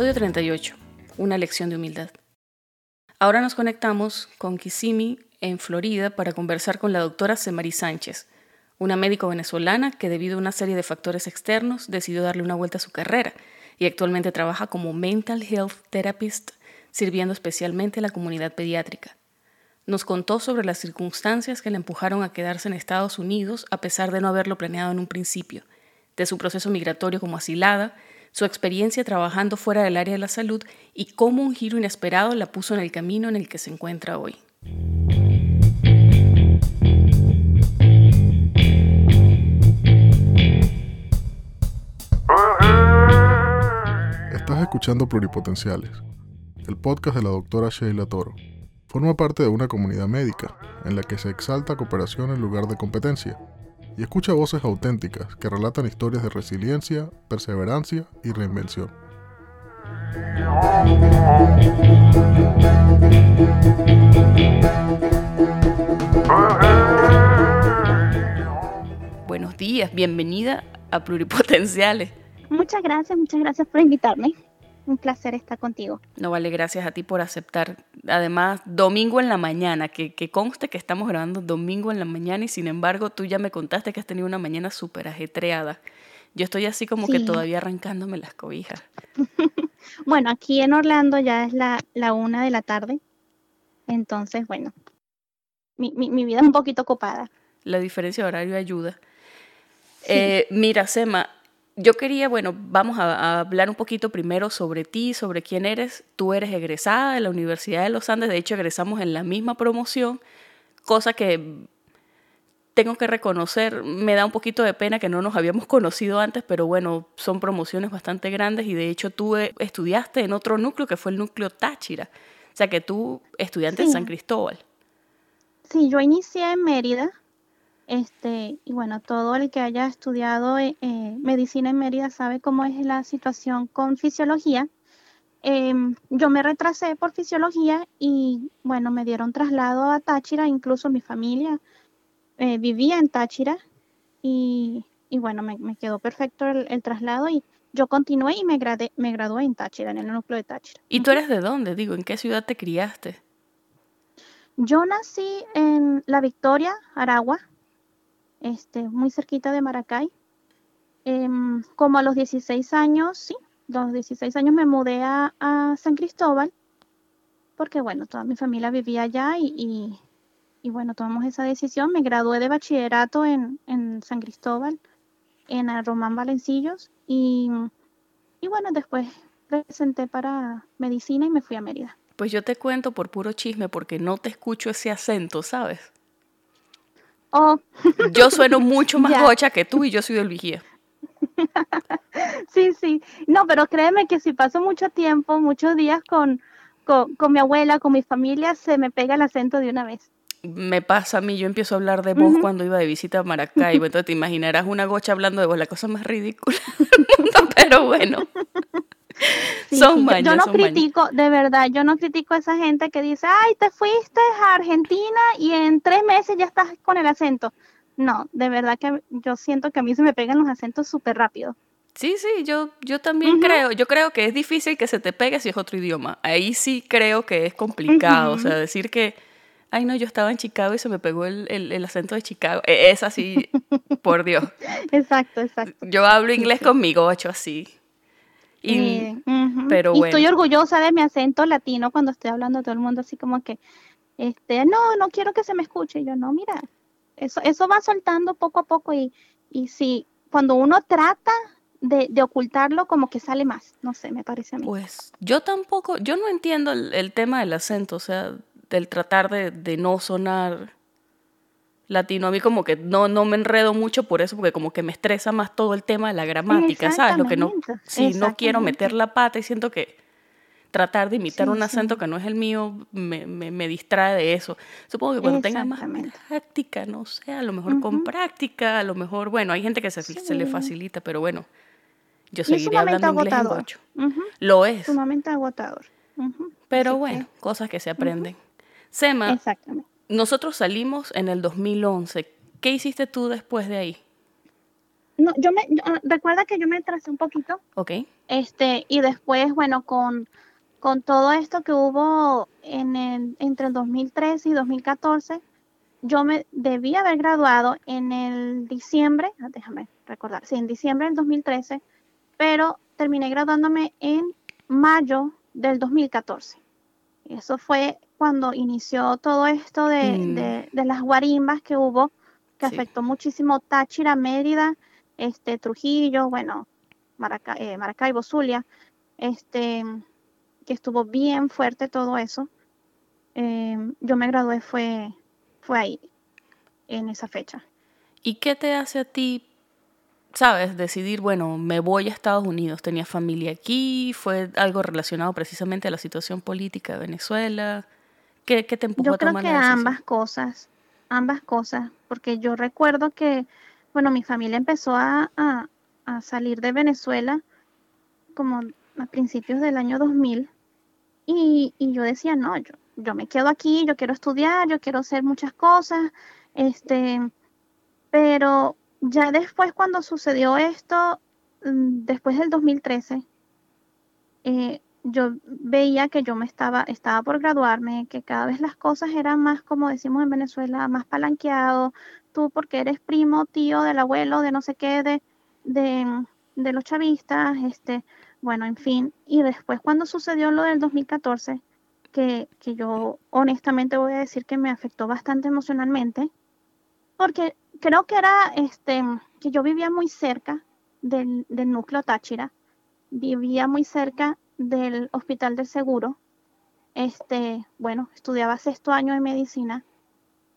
Episodio 38. Una lección de humildad. Ahora nos conectamos con Kissimmee, en Florida, para conversar con la doctora Semari Sánchez, una médico venezolana que debido a una serie de factores externos decidió darle una vuelta a su carrera y actualmente trabaja como Mental Health Therapist, sirviendo especialmente a la comunidad pediátrica. Nos contó sobre las circunstancias que le empujaron a quedarse en Estados Unidos a pesar de no haberlo planeado en un principio, de su proceso migratorio como asilada, su experiencia trabajando fuera del área de la salud y cómo un giro inesperado la puso en el camino en el que se encuentra hoy. Estás escuchando Pluripotenciales, el podcast de la doctora Sheila Toro. Forma parte de una comunidad médica en la que se exalta cooperación en lugar de competencia y escucha voces auténticas que relatan historias de resiliencia, perseverancia y reinvención. Buenos días, bienvenida a Pluripotenciales. Muchas gracias, muchas gracias por invitarme. Un placer estar contigo. No vale, gracias a ti por aceptar. Además, domingo en la mañana, que, que conste que estamos grabando domingo en la mañana y sin embargo tú ya me contaste que has tenido una mañana súper ajetreada. Yo estoy así como que Sí. todavía arrancándome las cobijas. Bueno, aquí en Orlando ya es la, la una de la tarde. Entonces, bueno, mi, mi, mi vida es un poquito ocupada. La diferencia de horario ayuda. Eh, mira, Sema, yo quería, bueno, vamos a, a hablar un poquito primero sobre ti, sobre quién eres. Tú eres egresada de la Universidad de los Andes, de hecho egresamos en la misma promoción, cosa que tengo que reconocer, me da un poquito de pena que no nos habíamos conocido antes, pero bueno, son promociones bastante grandes y de hecho tú eh, estudiaste en otro núcleo que fue el núcleo Táchira, o sea que tú estudiante en. San Cristóbal. Sí, yo inicié en Mérida. Este, y bueno, todo el que haya estudiado eh, eh, medicina en Mérida sabe cómo es la situación con fisiología. Em, yo me retrasé por fisiología y bueno, me dieron traslado a Táchira, incluso mi familia eh, vivía en Táchira y, y bueno, me, me quedó perfecto el, el traslado y yo continué y me, grade- me gradué en Táchira, en el núcleo de Táchira. ¿Y tú eres de dónde? Digo, ¿en qué ciudad te criaste? Yo nací en La Victoria, Aragua, este, muy cerquita de Maracay. Em, como a los 16 años, sí, los 16 años me mudé a, San Cristóbal, porque bueno, toda mi familia vivía allá y, y, bueno, tomamos esa decisión. Me gradué de bachillerato en, en San Cristóbal, en Román Valencillos, y, y bueno, después presenté para medicina y me fui a Mérida. Pues yo te cuento por puro chisme porque no te escucho ese acento, ¿sabes? Oh, Yo sueno mucho más gocha que tú y yo soy del vigía. Sí, sí. No, pero créeme que si paso mucho tiempo, muchos días con, con, con mi abuela, con mi familia, se me pega el acento de una vez. Me pasa a mí, yo empiezo a hablar de vos cuando iba de visita a Maracaibo, entonces te imaginarás una gocha hablando de vos, la cosa más ridícula del mundo, pero bueno. Sí, son sí, yo- mañas, Yo no son mañas. critico, de verdad, yo no critico a esa gente que dice, ay, te fuiste a Argentina y en tres meses ya estás con el acento. No, de verdad que yo siento que a mí se me pegan los acentos súper rápido. Sí, sí, yo, yo también creo, yo creo que es difícil que se te pegue si es otro idioma. Ahí sí creo que es complicado, o sea, decir que, ay no, yo estaba en Chicago y se me pegó el, el- el acento de Chicago, e- es así, por Dios. Exacto, exacto. Yo hablo inglés con mi gocho así. Y, Eh, pero y estoy orgullosa de mi acento latino cuando estoy hablando a todo el mundo así como que, este, no, no quiero que se me escuche. Y yo, no, mira, eso, eso va soltando poco a poco y, y si cuando uno trata de, de ocultarlo, como que sale más. No sé, me parece a mí. Pues yo tampoco, yo no entiendo el, el tema del acento, o sea, del tratar de, de no sonar latino. A mí como que no, no me enredo mucho por eso, porque como que me estresa más todo el tema de la gramática, ¿sabes? Lo que no, si no quiero meter la pata y siento que tratar de imitar Sí, un acento sí. que no es el mío me, me, me distrae de eso. Supongo que cuando tenga más práctica, no sé, a lo mejor con Ujú. práctica, a lo mejor, bueno, hay gente que se, se le Sí. facilita, pero bueno, yo seguiré hablando inglés en agotador. gocho. Ujú, Lo es. Sumamente agotador. Ujú, Pero así que- bueno, cosas que se aprenden. Sema, Exactamente. Nosotros salimos en el 2011. ¿Qué hiciste tú después de ahí? no, yo me, ah, recuerda que yo me tracé un poquito. Ok. Este, y después, bueno, con, con todo esto que hubo en el, entre el 2013 y 2014, yo me debí haber graduado en el diciembre, ah, déjame recordar, sí, en diciembre del 2013, pero terminé graduándome en mayo del 2014. Eso fue cuando inició todo esto de, Mm. de- de las guarimbas que hubo, que Sí. afectó muchísimo Táchira, Mérida, este, Trujillo, bueno, Maraca, eh, Maracaibo, Zulia, este, que estuvo bien fuerte todo eso. Eh, yo me gradué fue, fue ahí, en esa fecha. ¿Y qué te hace a ti, sabes, decidir, bueno, me voy a Estados Unidos? ¿Tenías familia aquí? ¿Fue algo relacionado precisamente a la situación política de Venezuela? ¿Qué, qué te empujó Yo a creo tomar que la ambas cosas, ambas cosas, porque yo recuerdo que, bueno, mi familia empezó a, a- a salir de Venezuela como a principios del año 2000 y, y yo decía, no, yo, yo me quedo aquí, yo quiero estudiar, yo quiero hacer muchas cosas, este, pero ya después cuando sucedió esto, mm, después del 2013, eh, yo veía que yo me estaba, estaba por graduarme, que cada vez las cosas eran más, como decimos en Venezuela, más palanqueado. Tú porque eres primo, tío del abuelo, de no sé qué, de, de, de los chavistas, este, bueno, en fin. Y después cuando sucedió lo del 2014, que, que yo honestamente voy a decir que me afectó bastante emocionalmente, porque creo que era, este, que yo vivía muy cerca del, del núcleo Táchira vivía muy cerca del Hospital del Seguro. Este, bueno, estudiaba sexto año de medicina,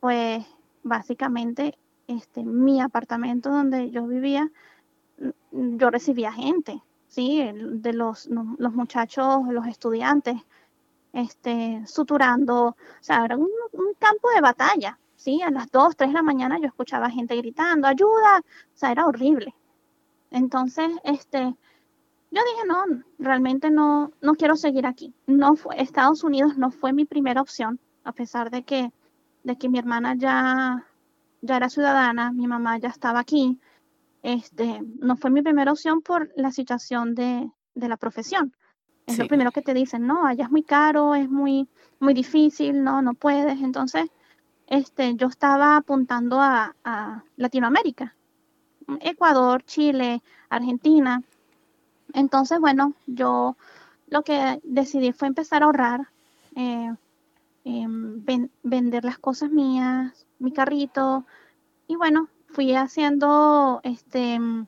pues básicamente este, mi apartamento donde yo vivía, mm, yo recibía gente, ¿sí? De los, los muchachos, los estudiantes, este, suturando, o sea, era un campo de batalla, ¿sí? A las 2, 3 de la mañana yo escuchaba gente gritando, ayuda, o sea, era horrible. Entonces, este, yo dije, no, realmente no, no quiero seguir aquí. No fue, Estados Unidos no fue mi primera opción, a pesar de que, de que mi hermana ya, ya era ciudadana, mi mamá ya estaba aquí. Este, no fue mi primera opción por la situación de, de la profesión. Es lo primero que te dicen, no, allá es muy caro, es muy, muy difícil, no, no puedes. Entonces, este, yo estaba apuntando a, a Latinoamérica, Ecuador, Chile, Argentina. Entonces, bueno, yo lo que decidí fue empezar a ahorrar, eh, em, ven- vender las cosas mías, mi carrito, y bueno, fui haciendo, este, mm,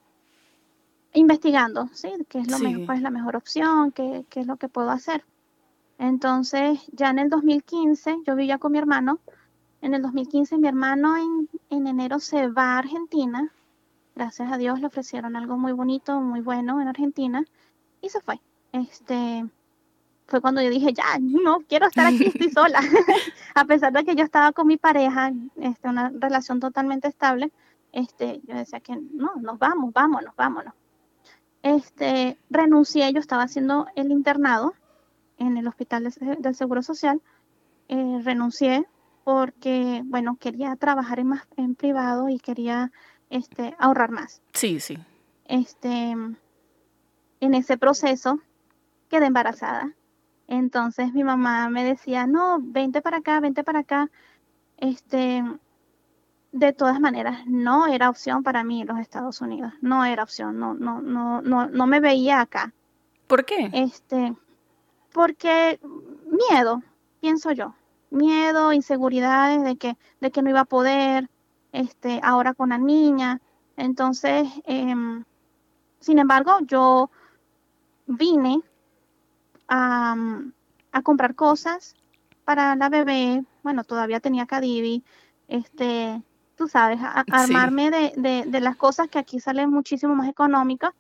investigando, ¿sí? ¿Qué es lo Sí. mejor, cuál es la mejor opción? ¿Qué, qué es lo que puedo hacer? Entonces, ya en el 2015, yo vivía con mi hermano. En el 2015, mi hermano en, en enero se va a Argentina. Gracias a Dios le ofrecieron algo muy bonito, muy bueno en Argentina y se fue. Este, fue cuando yo dije, ya, no quiero estar aquí, estoy sola. a pesar de que yo estaba con mi pareja, este, una relación totalmente estable, este, yo decía que no, nos vamos, vámonos, vámonos. Este, renuncié, yo estaba haciendo el internado en el hospital de del Seguro Social, eh, renuncié porque, bueno, quería trabajar en más en privado y quería este, ahorrar más. Sí, sí. Este, en ese proceso quedé embarazada. Entonces mi mamá me decía, no, vente para acá, vente para acá. Este, de todas maneras, no era opción para mí los Estados Unidos, no era opción, no, no, no, no, no me veía acá. ¿Por qué? Este, porque miedo, pienso yo, miedo, inseguridades de que, de que no iba a poder, este, ahora con la niña. Entonces, em, sin embargo, yo vine a, a comprar cosas para la bebé. Bueno, todavía tenía Cadivi, este, tú sabes, a- a- Sí. armarme de, de, de las cosas que aquí salen muchísimo más económicas.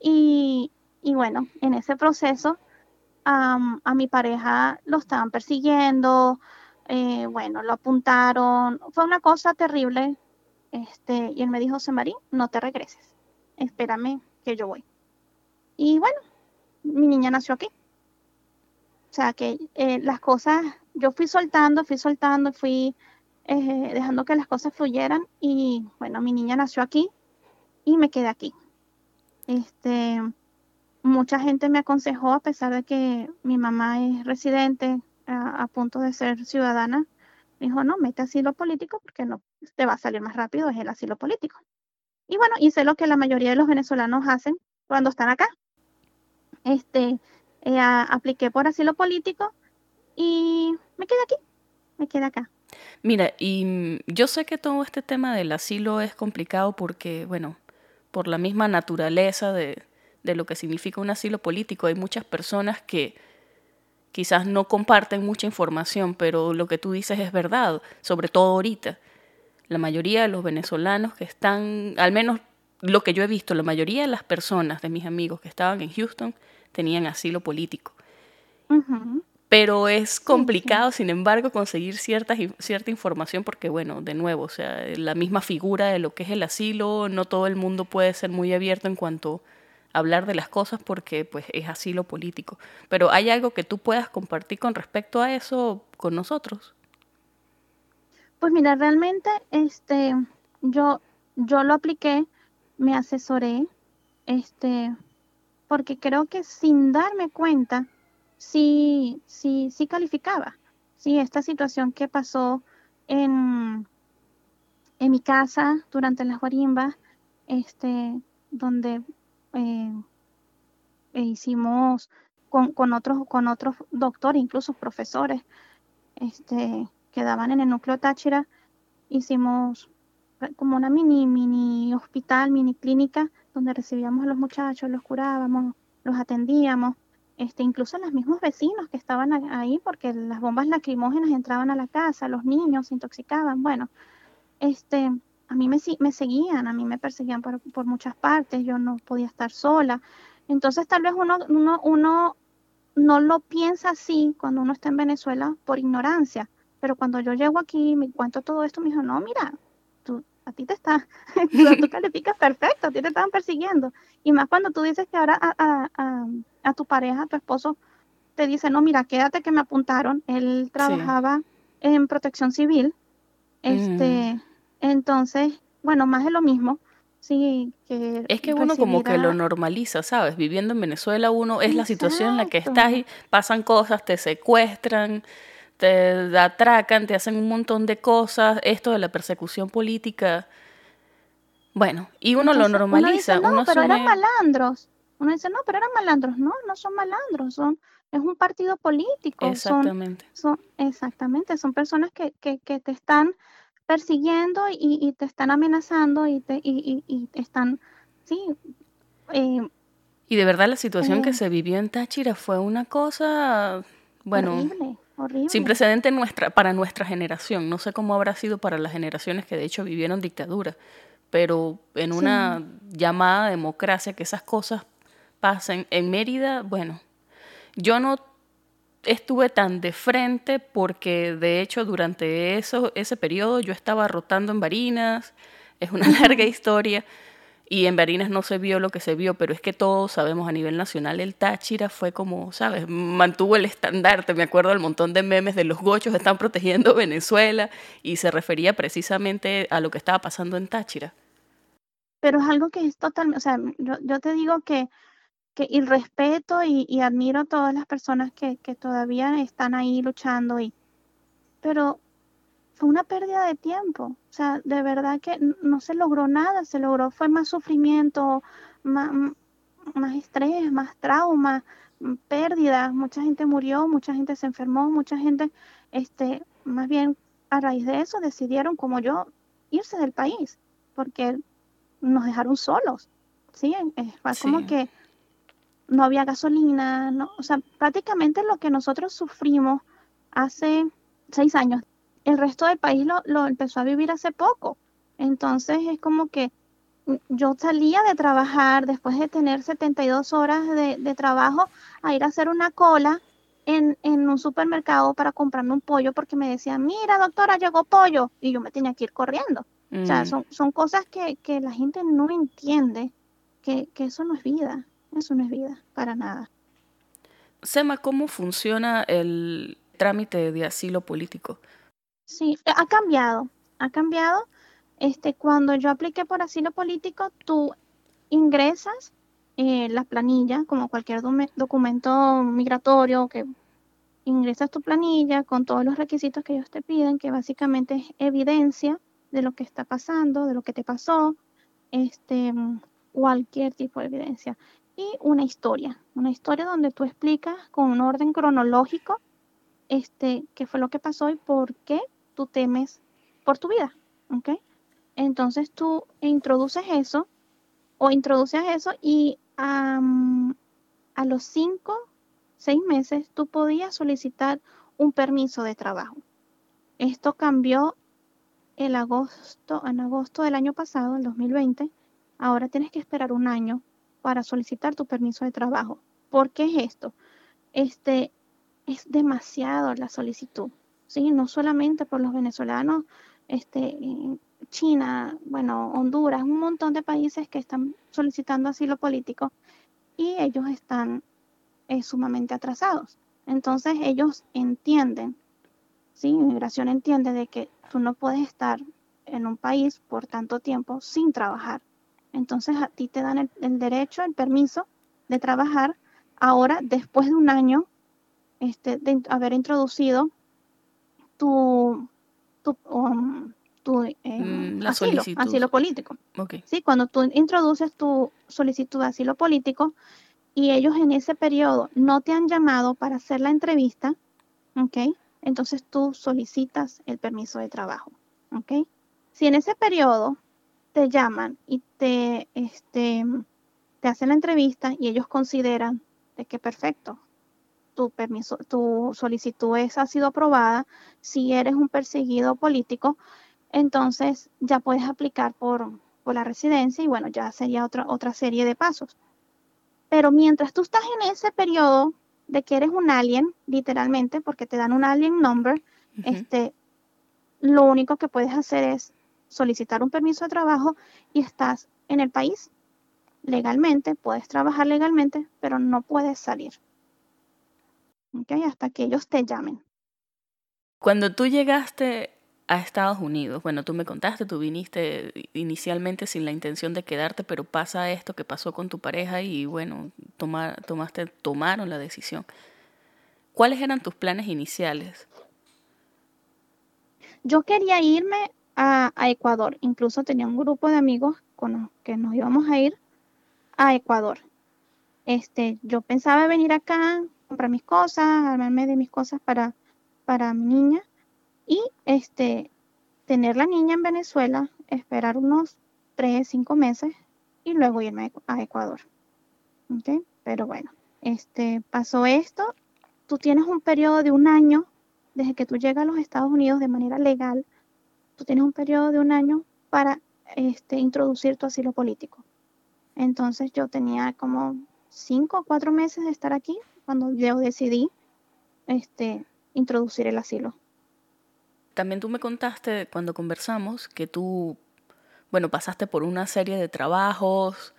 Y, y bueno, en ese proceso a mi pareja lo estaban persiguiendo, eh, bueno, lo apuntaron, fue una cosa terrible. Este, y él me dijo, Marí, no te regreses, espérame que yo voy. Y bueno, mi niña nació aquí. O sea que eh, las cosas, yo fui soltando, fui soltando, fui eh, dejando que las cosas fluyeran y bueno, mi niña nació aquí. y me quedé aquí. Este, mucha gente me aconsejó, a pesar de que mi mamá es residente a, punto de ser ciudadana, me dijo, no, mete asilo político porque no te va a salir más rápido, es el asilo político. Y bueno, hice lo que la mayoría de los venezolanos hacen cuando están acá. Este, eh, apliqué por asilo político y me quedé aquí, me quedé acá. Mira, y mm, yo sé que todo este tema del asilo es complicado porque, bueno, por la misma naturaleza de, de lo que significa un asilo político, hay muchas personas que quizás no comparten mucha información, pero lo que tú dices es verdad, sobre todo ahorita. La mayoría de los venezolanos que están, al menos lo que yo he visto, la mayoría de las personas de mis amigos que estaban en Houston tenían asilo político. Pero es complicado, sin embargo, conseguir cierta, cierta información porque, bueno, de nuevo, o sea, la misma figura de lo que es el asilo, no todo el mundo puede ser muy abierto en cuanto hablar de las cosas porque pues es así lo político. Pero ¿hay algo que tú puedas compartir con respecto a eso con nosotros? Pues mira, realmente este yo yo lo apliqué, me asesoré, este porque creo que sin darme cuenta sí sí sí calificaba. Sí, esta situación que pasó en en mi casa durante las guarimbas, este donde eh, e hicimos con, con, otros, con otros doctores, incluso profesores, este, que daban en el núcleo Táchira, hicimos como una mini, mini hospital, mini clínica, donde recibíamos a los muchachos, los curábamos, los atendíamos, este, incluso los mismos vecinos que estaban ahí, porque las bombas lacrimógenas entraban a la casa, los niños se intoxicaban, bueno, este, a mí me, me seguían, a mí me perseguían por, por, muchas partes, yo no podía estar sola. Entonces tal vez uno, uno, uno no lo piensa así cuando uno está en Venezuela por ignorancia, pero cuando yo llego aquí y me cuento todo esto, me dijo, no, mira, tú, a ti te está, tú, calificas perfecto, a ti te están persiguiendo. Y más cuando tú dices que ahora a, a, a, tu pareja, a tu esposo, te dice, no, mira, quédate que me apuntaron, él trabajaba en protección civil, este... Entonces, bueno, más de lo mismo. Sí, que es que uno como que lo normaliza, ¿sabes? Viviendo en Venezuela uno es la situación en la que estás y pasan cosas, te secuestran, te atracan, te hacen un montón de cosas, esto de la persecución política. Bueno, y uno lo normaliza. Uno no, pero eran malandros. Uno dice, no, pero eran malandros. No, no son malandros, son es un partido político. Exactamente. Son, exactamente, son personas que, que, que te están persiguiendo y, te están amenazando y te, y, están, sí. Eh, y de verdad la situación que eh. se vivió en Táchira fue una cosa, bueno, sin precedente nuestra, para nuestra generación. No sé cómo habrá sido para las generaciones que de hecho vivieron dictadura, pero en una llamada democracia que esas cosas pasen en Mérida, bueno, yo no estuve tan de frente porque de hecho durante eso, ese periodo yo estaba rotando en Barinas, es una larga historia, y en Barinas no se vio lo que se vio, pero es que todos sabemos a nivel nacional el Táchira fue como, ¿sabes? Mantuvo el estandarte, me acuerdo del montón de memes de los gochos están protegiendo Venezuela y se refería precisamente a lo que estaba pasando en Táchira. Pero es algo que es totalmente, o sea, yo, yo te digo que que, y respeto y, admiro a todas las personas que, todavía están ahí luchando, y, pero fue una pérdida de tiempo. O sea, de verdad que no se logró nada, se logró, fue más sufrimiento, más, más estrés, más trauma, pérdidas, mucha gente murió, mucha gente se enfermó, mucha gente, este, más bien a raíz de eso decidieron, como yo, irse del país, porque nos dejaron solos. Sí, es como que no había gasolina, no, o sea, prácticamente lo que nosotros sufrimos hace seis años, el resto del país lo, lo empezó a vivir hace poco. Entonces es como que yo salía de trabajar después de tener 72 horas de, de trabajo a ir a hacer una cola en, en, un supermercado para comprarme un pollo porque me decían, mira doctora, llegó pollo y yo me tenía que ir corriendo. O sea, mm. son, son cosas que, que, la gente no entiende, que, que eso no es vida. Eso no es vida, para nada. Sema, ¿cómo funciona el trámite de asilo político? Sí, ha cambiado, ha cambiado. Este, cuando yo apliqué por asilo político, tú ingresas eh, la planilla, como cualquier documento migratorio, que ingresas tu planilla con todos los requisitos que ellos te piden, que básicamente es evidencia de lo que está pasando, de lo que te pasó, este, cualquier tipo de evidencia. Y una historia, una historia donde tú explicas con un orden cronológico este, qué fue lo que pasó y por qué tú temes por tu vida. ¿ok? Entonces tú introduces eso o introduces eso y a los cinco, seis meses, tú podías solicitar un permiso de trabajo. Esto cambió el agosto, en agosto del año pasado, el 2020. Ahora tienes que esperar un año para solicitar tu permiso de trabajo. ¿Por qué es esto? Este, es demasiado la solicitud, ¿sí? No solamente por los venezolanos, este, China, bueno, Honduras, un montón de países que están solicitando asilo político y ellos están eh, sumamente atrasados. Entonces ellos entienden, ¿sí? Inmigración entiende de que tú no puedes estar en un país por tanto tiempo sin trabajar. Entonces a ti te dan el, derecho, el permiso de trabajar ahora después de un año este, de haber introducido tu, tu, um, tu eh, mm, asilo, asilo, político. Sí, cuando tú introduces tu solicitud de asilo político y ellos en ese periodo no te han llamado para hacer la entrevista, ¿ok? Entonces tú solicitas el permiso de trabajo, ¿ok? Si en ese periodo te llaman y te, este, te hacen la entrevista y ellos consideran de que perfecto, tu permiso, tu solicitud es, ha sido aprobada, si eres un perseguido político, entonces ya puedes aplicar por, la residencia y bueno, ya sería otra, otra serie de pasos. Pero mientras tú estás en ese periodo de que eres un alien, literalmente, porque te dan un alien number, este, lo único que puedes hacer es solicitar un permiso de trabajo y estás en el país legalmente, puedes trabajar legalmente, pero no puedes salir. ¿Okay? Hasta que ellos te llamen. Cuando tú llegaste a Estados Unidos. Bueno, tú me contaste, tú viniste inicialmente sin la intención de quedarte, pero pasa esto que pasó con tu pareja y bueno, tomaste, tomaron la decisión. ¿Cuáles eran tus planes iniciales? Yo quería irme a, Ecuador. Incluso tenía un grupo de amigos con los que nos íbamos a ir a Ecuador. Este, yo pensaba venir acá, comprar mis cosas, armarme de mis cosas para, para mi niña y este, tener la niña en Venezuela, esperar unos tres, cinco meses y luego irme a Ecuador. ¿Okay? Pero bueno, este, pasó esto. Tú tienes un periodo de un año desde que tú llegas a los Estados Unidos de manera legal. Tú tienes un periodo de un año para este, introducir tu asilo político. Entonces yo tenía como cinco o cuatro meses de estar aquí cuando yo decidí este, introducir el asilo. También tú me contaste cuando conversamos que tú, bueno, pasaste por una serie de trabajos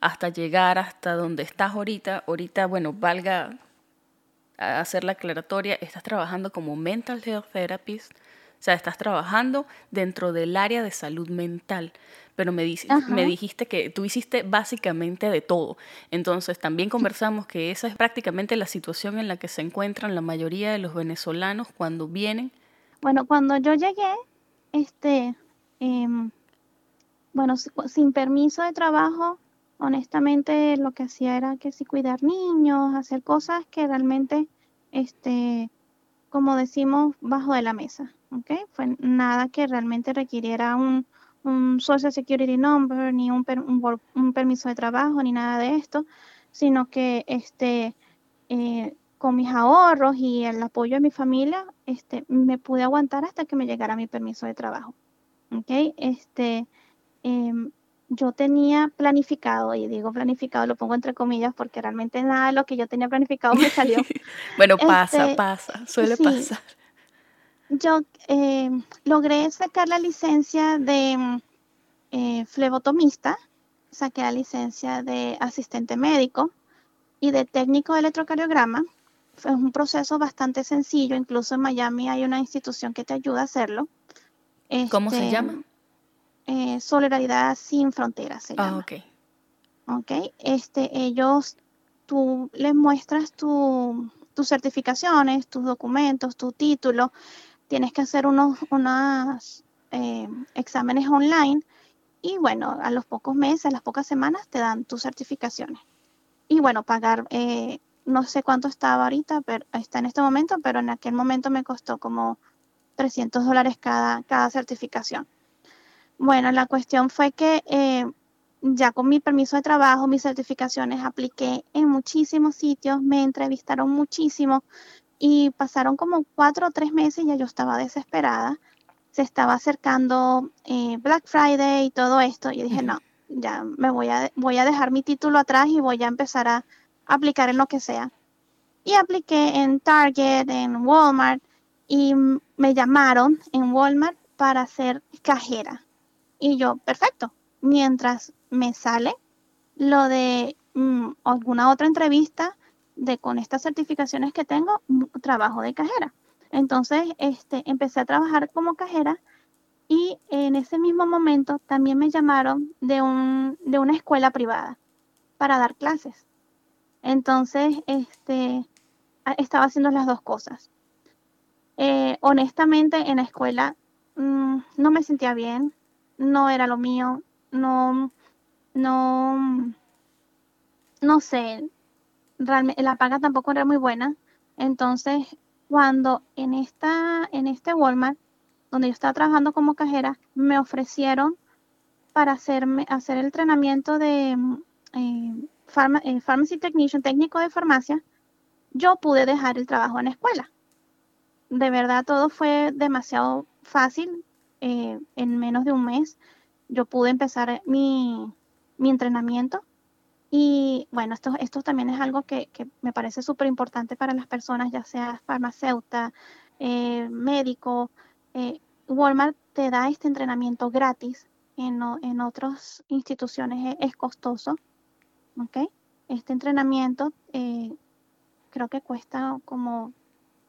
hasta llegar hasta donde estás ahorita. Ahorita, bueno, valga hacer la aclaratoria, estás trabajando como mental health therapist, o sea, estás trabajando dentro del área de salud mental, pero me, me dijiste que tú hiciste básicamente de todo. Entonces, también conversamos que esa es prácticamente la situación en la que se encuentran la mayoría de los venezolanos cuando vienen. Bueno, cuando yo llegué, este, em, bueno, sin permiso de trabajo, honestamente lo que hacía era que si cuidar niños, hacer cosas que realmente, este, como decimos, bajo de la mesa, ¿ok? Fue nada que realmente requiriera un, un Social Security Number, ni un, un, permiso de trabajo, ni nada de esto, sino que, este, eh, con mis ahorros y el apoyo de mi familia, este, me pude aguantar hasta que me llegara mi permiso de trabajo. ¿Ok? Este, em, yo tenía planificado, y digo planificado, lo pongo entre comillas, porque realmente nada de lo que yo tenía planificado me salió. bueno, pasa, este, pasa, suele pasar. Yo em, logré sacar la licencia de eh, flebotomista, saqué la licencia de asistente médico y de técnico de electrocardiograma es un proceso bastante sencillo, incluso en Miami hay una institución que te ayuda a hacerlo. ¿Cómo se este, llama? eh, Solidaridad Sin Fronteras. Se Ah, llama. ok. ¿ok? Este, ellos, tú les muestras tu- tus certificaciones, tus documentos, tu título, tienes que hacer unos unas, eh, exámenes online y bueno, a los pocos meses, a las pocas semanas te dan tus certificaciones. Y bueno, pagar, eh, no sé cuánto estaba ahorita, pero está en este momento, pero en aquel momento me costó como 300 dólares cada, cada certificación. Bueno, la cuestión fue que eh, ya con mi permiso de trabajo, mis certificaciones, apliqué en muchísimos sitios, me entrevistaron muchísimo y pasaron como cuatro o tres meses y ya yo estaba desesperada. Se estaba acercando eh, Black Friday y todo esto y dije, no, ya me voy a, voy a dejar mi título atrás y voy a empezar a aplicar en lo que sea. Y apliqué en Target, en Walmart y me llamaron en Walmart para ser cajera. Y yo, perfecto. Mientras me sale lo de mm, alguna otra entrevista de con estas certificaciones que tengo, trabajo de cajera. Entonces, este, empecé a trabajar como cajera y en ese mismo momento también me llamaron de un, de una escuela privada para dar clases. Entonces, este, estaba haciendo las dos cosas. Eh, honestamente, en la escuela mm, no me sentía bien, no era lo mío, no, no, no sé, realmente la paga tampoco era muy buena. Entonces, cuando en esta, en este Walmart, donde yo estaba trabajando como cajera, me ofrecieron para hacerme, hacer el entrenamiento de eh, eh, Pharmacy Technician, técnico de farmacia, yo pude dejar el trabajo en la escuela. De verdad, todo fue demasiado fácil. eh, en menos de un mes, yo pude empezar mi, mi entrenamiento. Y bueno, esto, esto también es algo que, que me parece súper importante para las personas, ya sea farmacéuta, eh, médico. eh, Walmart te da este entrenamiento gratis. En, en otras instituciones es, es costoso. ¿ok? Este entrenamiento eh, creo que cuesta como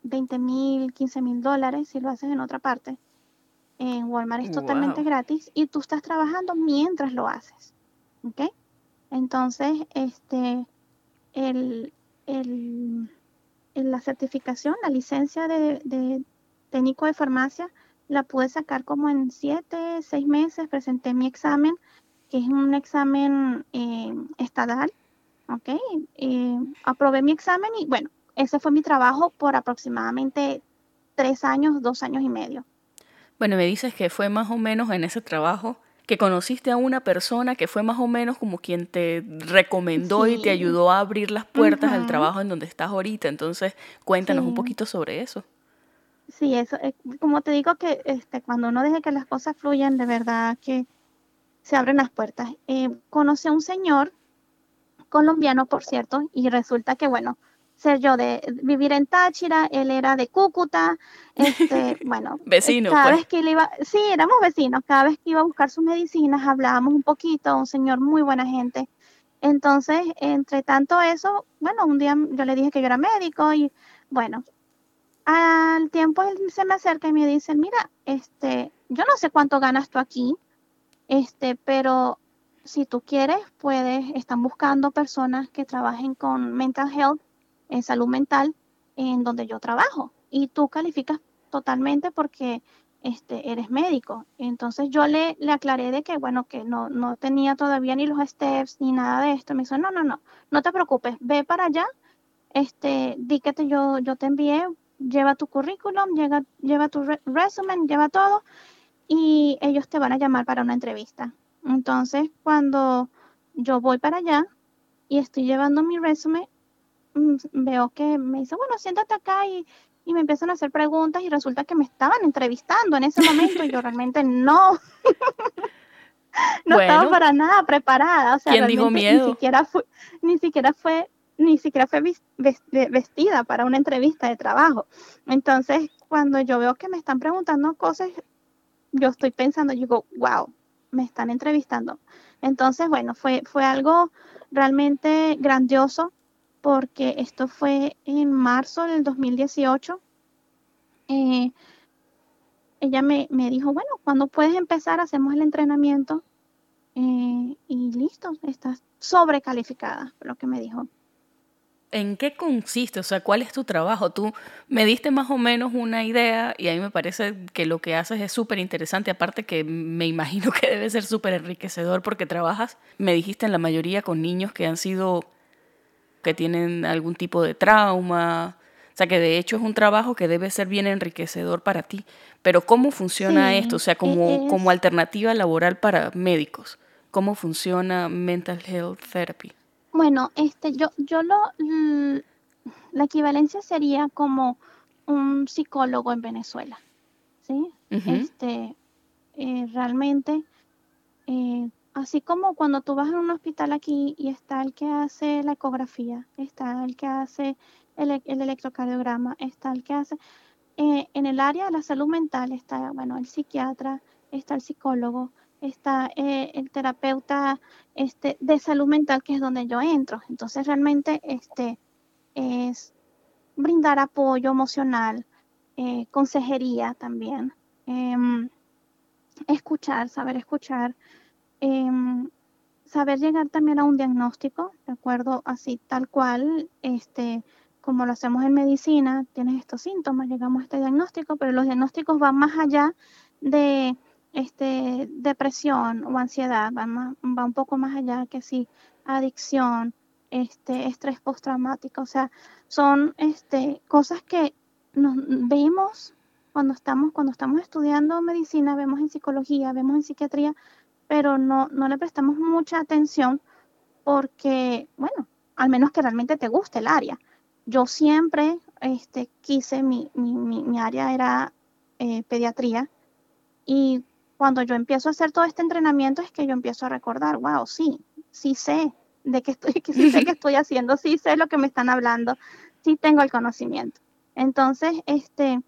20 mil, 15 mil dólares si lo haces en otra parte. En Walmart es totalmente Wow. gratis y tú estás trabajando mientras lo haces. ¿Ok? Entonces, este, el, el- la certificación, la licencia de, de técnico de farmacia, la pude sacar como en siete, seis meses. Presenté mi examen, que es un examen eh, estatal. ¿Ok? Eh, aprobé mi examen y bueno, ese fue mi trabajo por aproximadamente tres años, dos años y medio. Bueno, me dices que fue más o menos en ese trabajo que conociste a una persona que fue más o menos como quien te recomendó y te ayudó a abrir las puertas al trabajo en donde estás ahorita. Entonces, cuéntanos un poquito sobre eso. Sí, eso, eh, como te digo que este, cuando uno deja que las cosas fluyan, de verdad que se abren las puertas. Eh, conocí a un señor colombiano, por cierto, y resulta que, bueno, ser yo de vivir en Táchira, él era de Cúcuta, este, bueno, cada pues. vez que él iba, sí, éramos vecinos, cada vez que iba a buscar sus medicinas, hablábamos un poquito, un señor muy buena gente. Entonces, entre tanto eso, bueno, un día yo le dije que yo era médico y, bueno, al tiempo él se me acerca y me dice, mira, este, yo no sé cuánto ganas tú aquí, este, pero si tú quieres, puedes, están buscando personas que trabajen con mental health, en salud mental, en donde yo trabajo. Y tú calificas totalmente porque este, eres médico. Entonces yo le, le aclaré de que, bueno, que no, no tenía todavía ni los steps ni nada de esto. Me dijo, no, no, no, no te preocupes, ve para allá, este, di que te, yo, yo te envié, lleva tu currículum, lleva, lleva tu re- resumen, lleva todo y ellos te van a llamar para una entrevista. Entonces, cuando yo voy para allá y estoy llevando mi resumen, veo que me dice, bueno, siéntate acá y, y me empiezan a hacer preguntas y resulta que me estaban entrevistando en ese momento y yo realmente no, no estaba para nada preparada. O sea, ¿Quién dijo realmente miedo? Ni siquiera fue, ni siquiera fue, ni siquiera fue vestida para una entrevista de trabajo. Entonces, cuando yo veo que me están preguntando cosas, yo estoy pensando, yo digo, wow, me están entrevistando. Entonces, bueno, fue, fue algo realmente grandioso porque esto fue en marzo del 2018. Eh, ella me, dijo, bueno, cuando puedes empezar, hacemos el entrenamiento eh, y listo, estás sobrecalificada, lo que me dijo. ¿En qué consiste? O sea, ¿cuál es tu trabajo? Tú me diste más o menos una idea y a mí me parece que lo que haces es súper interesante, aparte que me imagino que debe ser súper enriquecedor porque trabajas, me dijiste en la mayoría con niños que han sido, que tienen algún tipo de trauma, o sea, que de hecho es un trabajo que debe ser bien enriquecedor para ti. Pero ¿cómo funciona esto? O sea, como, como alternativa laboral para médicos. ¿Cómo funciona Mental Health Therapy? Bueno, este, yo, yo lo, la equivalencia sería como un psicólogo en Venezuela, ¿sí? Este, eh, realmente, eh, así como cuando tú vas a un hospital aquí y está el que hace la ecografía, está el que hace el, el electrocardiograma, está el que hace, eh, en el área de la salud mental está, bueno, el psiquiatra, está el psicólogo, está eh, el terapeuta este, de salud mental, que es donde yo entro. Entonces, realmente este, es brindar apoyo emocional, eh, consejería también, em, escuchar, saber escuchar, em, saber llegar también a un diagnóstico, de acuerdo, así tal cual, este, como lo hacemos en medicina, tienes estos síntomas, llegamos a este diagnóstico, pero los diagnósticos van más allá de este, depresión o ansiedad, va, va un poco más allá que si adicción, este, estrés postraumático, o sea, son este, cosas que nos vemos cuando estamos, cuando estamos estudiando medicina, vemos en psicología, vemos en psiquiatría, pero no, no le prestamos mucha atención porque, bueno, al menos que realmente te guste el área. Yo siempre este, quise, mi, mi, mi, área era eh, pediatría y cuando yo empiezo a hacer todo este entrenamiento es que yo empiezo a recordar, wow, sí, sí sé de qué estoy, que sé qué estoy haciendo, sí sé lo que me están hablando, sí tengo el conocimiento. Entonces, este,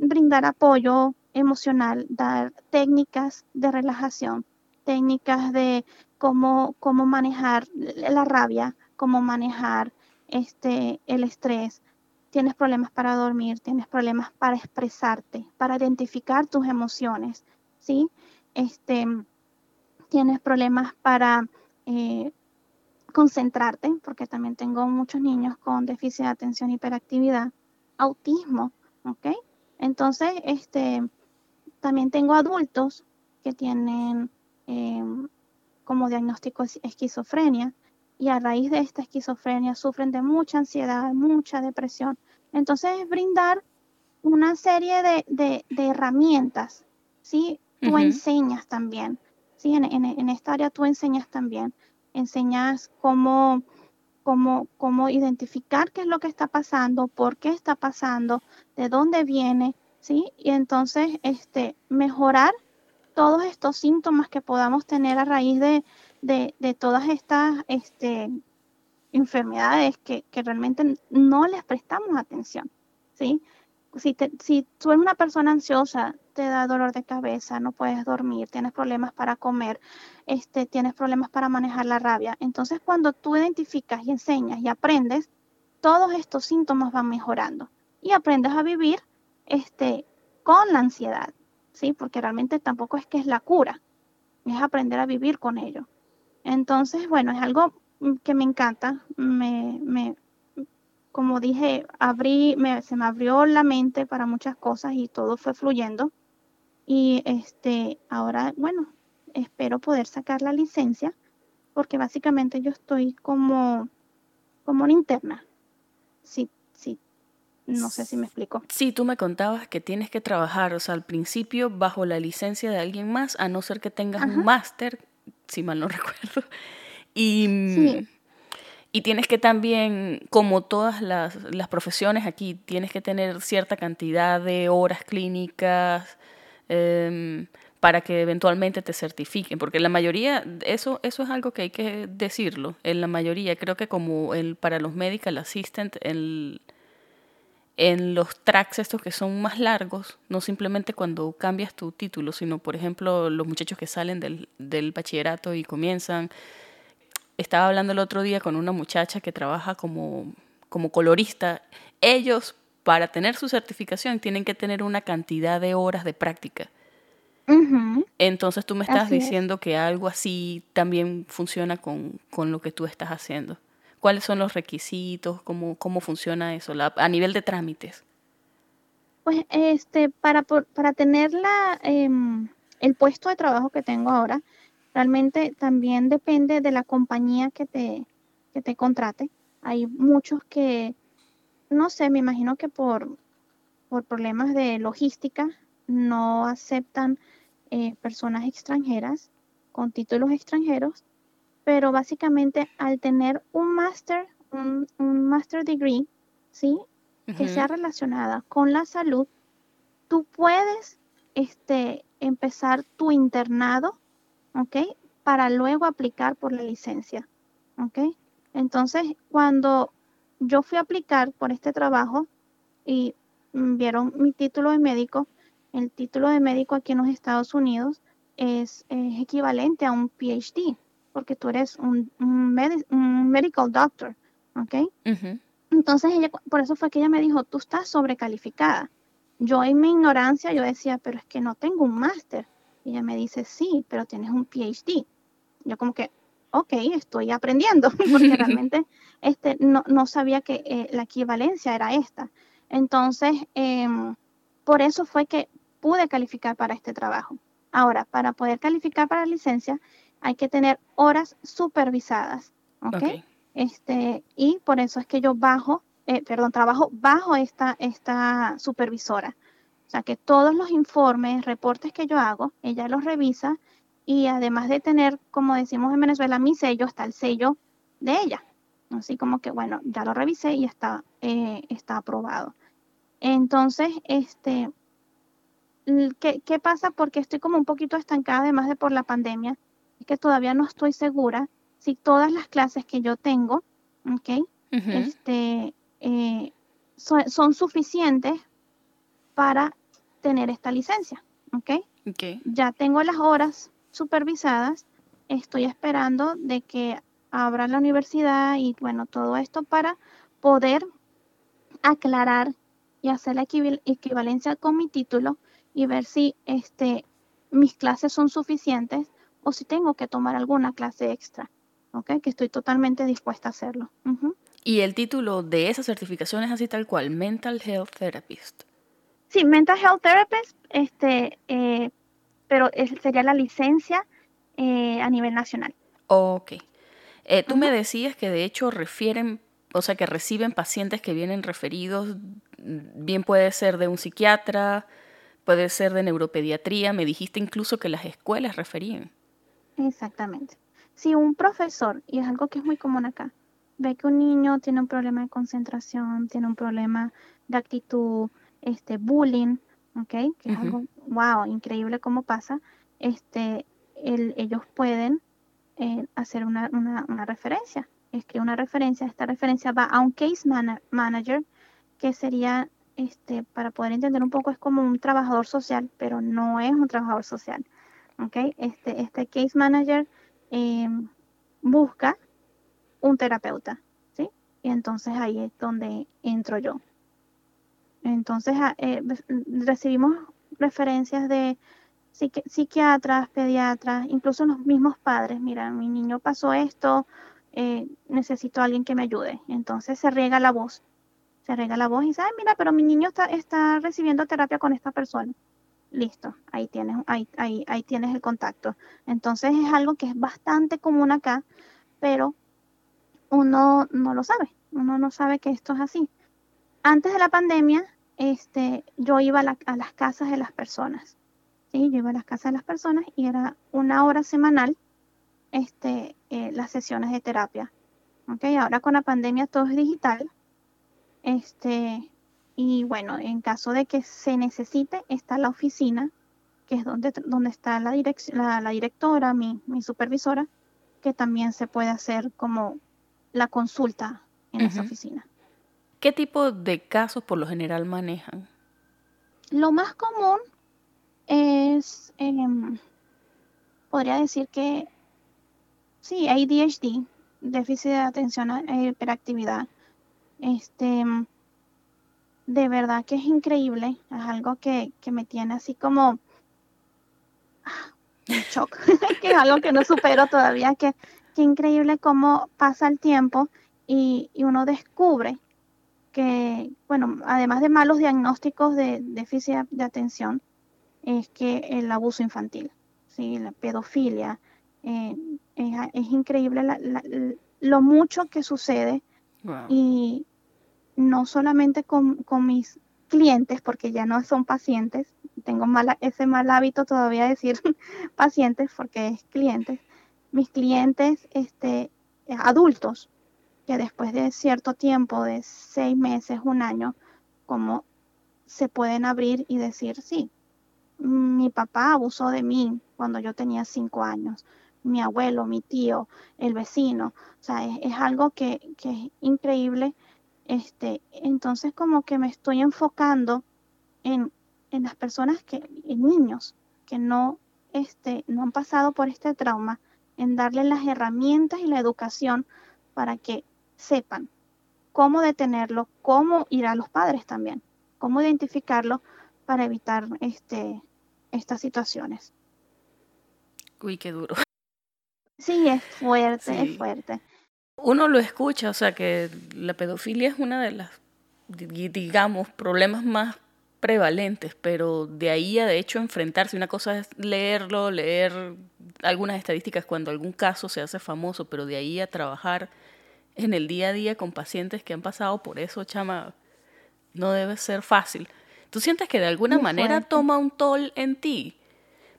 brindar apoyo emocional, dar técnicas de relajación, técnicas de cómo, cómo manejar la rabia, cómo manejar este, el estrés, tienes problemas para dormir, tienes problemas para expresarte, para identificar tus emociones, ¿sí? Este, tienes problemas para eh, concentrarte, porque también tengo muchos niños con déficit de atención y hiperactividad, autismo, ¿ok? Entonces, este, también tengo adultos que tienen em, como diagnóstico esquizofrenia y a raíz de esta esquizofrenia sufren de mucha ansiedad, mucha depresión. Entonces, es brindar una serie de, de, de herramientas, ¿sí? tú enseñas también. Sí, en, esta área tú enseñas también. Enseñas cómo, cómo, cómo identificar qué es lo que está pasando, por qué está pasando, de dónde viene, Y entonces este, mejorar todos estos síntomas que podamos tener a raíz de, todas estas este, enfermedades que, que, realmente no les prestamos atención, ¿sí? Si, si tú eres una persona ansiosa, te da dolor de cabeza, no puedes dormir, tienes problemas para comer, este, tienes problemas para manejar la rabia. Entonces, cuando tú identificas y enseñas y aprendes, todos estos síntomas van mejorando y aprendes a vivir este, con la ansiedad, ¿sí? Porque realmente tampoco es que es la cura, es aprender a vivir con ello. Entonces, bueno, es algo que me encanta, me, me como dije, abrí, me, se me abrió la mente para muchas cosas y todo fue fluyendo. Y este, ahora, bueno, espero poder sacar la licencia porque básicamente yo estoy como, como una interna. Sí, no sé si me explico. Sí, tú me contabas que tienes que trabajar, o sea, al principio bajo la licencia de alguien más, a no ser que tengas un máster, si mal no recuerdo. Y, y tienes que también, como todas las, las profesiones aquí, tienes que tener cierta cantidad de horas clínicas, Em, para que eventualmente te certifiquen, porque la mayoría, eso, eso es algo que hay que decirlo, en la mayoría, creo que como el, para los medical assistant, el, en los tracks estos que son más largos, no simplemente cuando cambias tu título, sino por ejemplo los muchachos que salen del, del bachillerato y comienzan, estaba hablando el otro día con una muchacha que trabaja como, como colorista, ellos para tener su certificación tienen que tener una cantidad de horas de práctica. Entonces tú me estás diciendo que algo así también funciona con, lo que tú estás haciendo. ¿Cuáles son los requisitos? ¿Cómo, cómo funciona eso a nivel de trámites? Pues este, para, para tener em, el puesto de trabajo que tengo ahora, realmente también depende de la compañía que te, que te contrate. Hay muchos que, no sé, me imagino que por, por problemas de logística no aceptan eh, personas extranjeras con títulos extranjeros, pero básicamente al tener un máster, un, un master degree, ¿sí? Que sea relacionada con la salud, tú puedes este, empezar tu internado, ¿ok? Para luego aplicar por la licencia, ¿ok? Entonces, cuando yo fui a aplicar por este trabajo y vieron mi título de médico, el título de médico aquí en los Estados Unidos es, equivalente a un PhD, porque tú eres un, medical doctor, ¿ok? Entonces, ella, por eso fue que ella me dijo, tú estás sobrecalificada. Yo en mi ignorancia, yo decía, pero es que no tengo un máster. Y ella me dice, sí, pero tienes un PhD. Yo como que, ok, estoy aprendiendo, porque realmente este, no, no sabía que eh, la equivalencia era esta. Entonces, em, por eso fue que pude calificar para este trabajo. Ahora, para poder calificar para la licencia, hay que tener horas supervisadas, ¿ok? Este, y por eso es que yo bajo, eh, perdón, trabajo bajo esta, esta supervisora. O sea, que todos los informes, reportes que yo hago, ella los revisa y además de tener, como decimos en Venezuela, mi sello, está el sello de ella. Así como que, bueno, ya lo revisé y está, eh, está aprobado. Entonces, este, ¿qué, pasa? Porque estoy como un poquito estancada, además de por la pandemia, es que todavía no estoy segura si todas las clases que yo tengo, ¿ok? este, eh, son, suficientes para tener esta licencia, ¿ok? Ya tengo las horas supervisadas, estoy esperando de que abra la universidad y bueno, todo esto para poder aclarar y hacer la equivalencia con mi título y ver si este, mis clases son suficientes o si tengo que tomar alguna clase extra, ¿ok? Que estoy totalmente dispuesta a hacerlo. ¿Y el título de esa certificación es así tal cual, Mental Health Therapist? Sí, Mental Health Therapist, este, eh, pero sería la licencia eh, a nivel nacional. Ok. Eh, tú me decías que de hecho refieren, o sea, que reciben pacientes que vienen referidos, bien puede ser de un psiquiatra, puede ser de neuropediatría, me dijiste incluso que las escuelas referían. Exactamente. Si un profesor, y es algo que es muy común acá, ve que un niño tiene un problema de concentración, tiene un problema de actitud, este, bullying, ¿ok? Que es algo, wow, increíble cómo pasa, este, ellos pueden eh, hacer una, una, una referencia, escribe una referencia, esta referencia va a un case manager, que sería este, para poder entender un poco, es como un trabajador social, pero no es un trabajador social. ¿Okay? Este, este case manager em, busca un terapeuta, ¿sí? Y entonces ahí es donde entro yo. Entonces ah, eh, recibimos referencias de psiquiatras, pediatras, incluso los mismos padres. Mira, mi niño pasó esto, eh, necesito a alguien que me ayude. Entonces se riega la voz se rega la voz y dice, mira, pero mi niño está, está recibiendo terapia con esta persona. Listo, ahí tienes, ahí, ahí, ahí tienes el contacto. Entonces es algo que es bastante común acá, pero uno no lo sabe, uno no sabe que esto es así. Antes de la pandemia, este, yo iba a, las casas de las personas. ¿sí? Yo iba a las casas de las personas y era una hora semanal este, eh, las sesiones de terapia. ¿okay? Ahora con la pandemia todo es digital, este, y bueno, en caso de que se necesite, está la oficina, que es donde, donde está la, la, directora, mi, supervisora, que también se puede hacer como la consulta en esa oficina. ¿Qué tipo de casos por lo general manejan? Lo más común es, em, podría decir que, sí, ADHD, déficit de atención a hiperactividad, este, de verdad que es increíble, es algo que, me tiene así como ah, un shock, que es algo que no supero todavía, que, que increíble cómo pasa el tiempo y, uno descubre que, bueno, además de malos diagnósticos de déficit de atención, es que el abuso infantil, ¿sí? la pedofilia, eh, es, increíble lo mucho que sucede y no solamente con, mis clientes, porque ya no son pacientes, tengo ese mal hábito todavía de decir pacientes porque es clientes, mis clientes este, adultos, que después de cierto tiempo, de seis meses, un año, como se pueden abrir y decir, sí, mi papá abusó de mí cuando yo tenía cinco años, mi abuelo, mi tío, el vecino, o sea, es, algo que, es increíble. Este, entonces como que me estoy enfocando en, en las personas que, en niños que no, este, no han pasado por este trauma, en darles las herramientas y la educación para que sepan cómo detenerlo, cómo ir a los padres también, cómo identificarlo para evitar este, estas situaciones. Uy, qué duro. Sí, es fuerte, es fuerte. Uno lo escucha, o sea que la pedofilia es una de las, digamos, problemas más prevalentes, pero de ahí a de hecho enfrentarse, una cosa es leerlo, leer algunas estadísticas cuando algún caso se hace famoso, pero de ahí a trabajar en el día a día con pacientes que han pasado por eso, chama, no debe ser fácil. ¿Tú sientes que de alguna manera toma un toll en ti?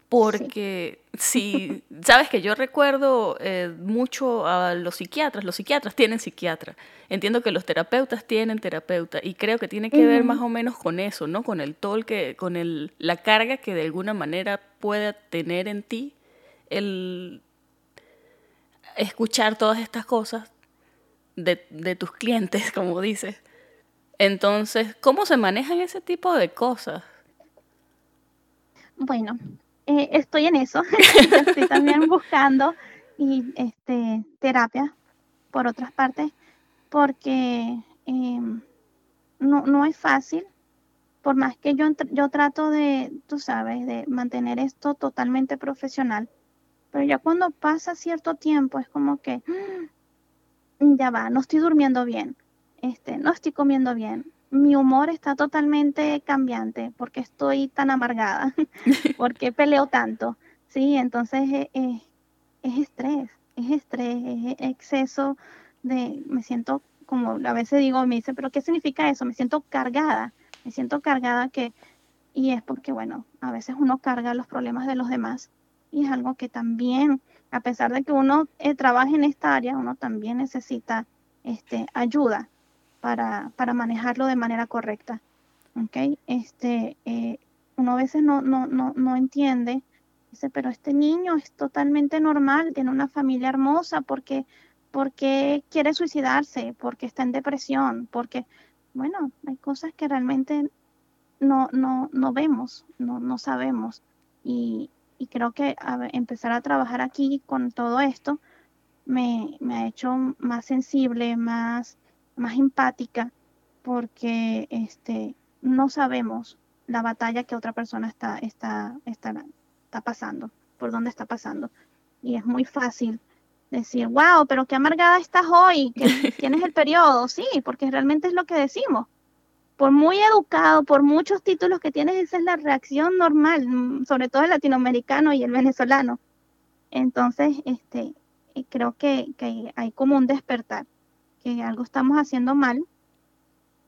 Porque si, sabes que yo recuerdo eh, mucho a los psiquiatras, los psiquiatras tienen psiquiatra, entiendo que los terapeutas tienen terapeuta y creo que tiene que ver más o menos con eso, ¿no? Con el toll que, con el, la carga que de alguna manera pueda tener en ti el escuchar todas estas cosas de, de tus clientes, como dices. Entonces, ¿cómo se manejan ese tipo de cosas? Bueno, eh, estoy en eso. estoy también buscando y este terapia por otras partes porque em, no, no es fácil por más que yo, yo trato de, tú sabes, de mantener esto totalmente profesional, pero ya cuando pasa cierto tiempo es como que, mm, ya va, no estoy durmiendo bien, este, no estoy comiendo bien, mi humor está totalmente cambiante porque estoy tan amargada, porque peleo tanto, ¿sí? Entonces eh, eh, es estrés, es estrés, es exceso de, me siento como a veces digo, me dice, pero ¿qué significa eso? Me siento cargada, me siento cargada que, y es porque, bueno, a veces uno carga los problemas de los demás y es algo que también, a pesar de que uno eh, trabaje en esta área, uno también necesita este, ayuda para, para manejarlo de manera correcta. ¿okay? Este, eh, uno a veces no, no, no, no entiende, dice, pero este niño es totalmente normal, tiene una familia hermosa, porque, porque quiere suicidarse, porque está en depresión, porque, bueno, hay cosas que realmente no, no, no vemos, no, no sabemos. Y, y creo que empezar a trabajar aquí con todo esto me, me ha hecho más sensible, más más empática porque este, no sabemos la batalla que otra persona está, está, está, está pasando, por dónde está pasando. Y es muy fácil decir, wow, pero qué amargada estás hoy, que tienes el periodo. Sí, porque realmente es lo que decimos. Por muy educado, por muchos títulos que tienes, esa es la reacción normal, mm, sobre todo el latinoamericano y el venezolano. Entonces, este, eh, creo que, que hay como un despertar que algo estamos haciendo mal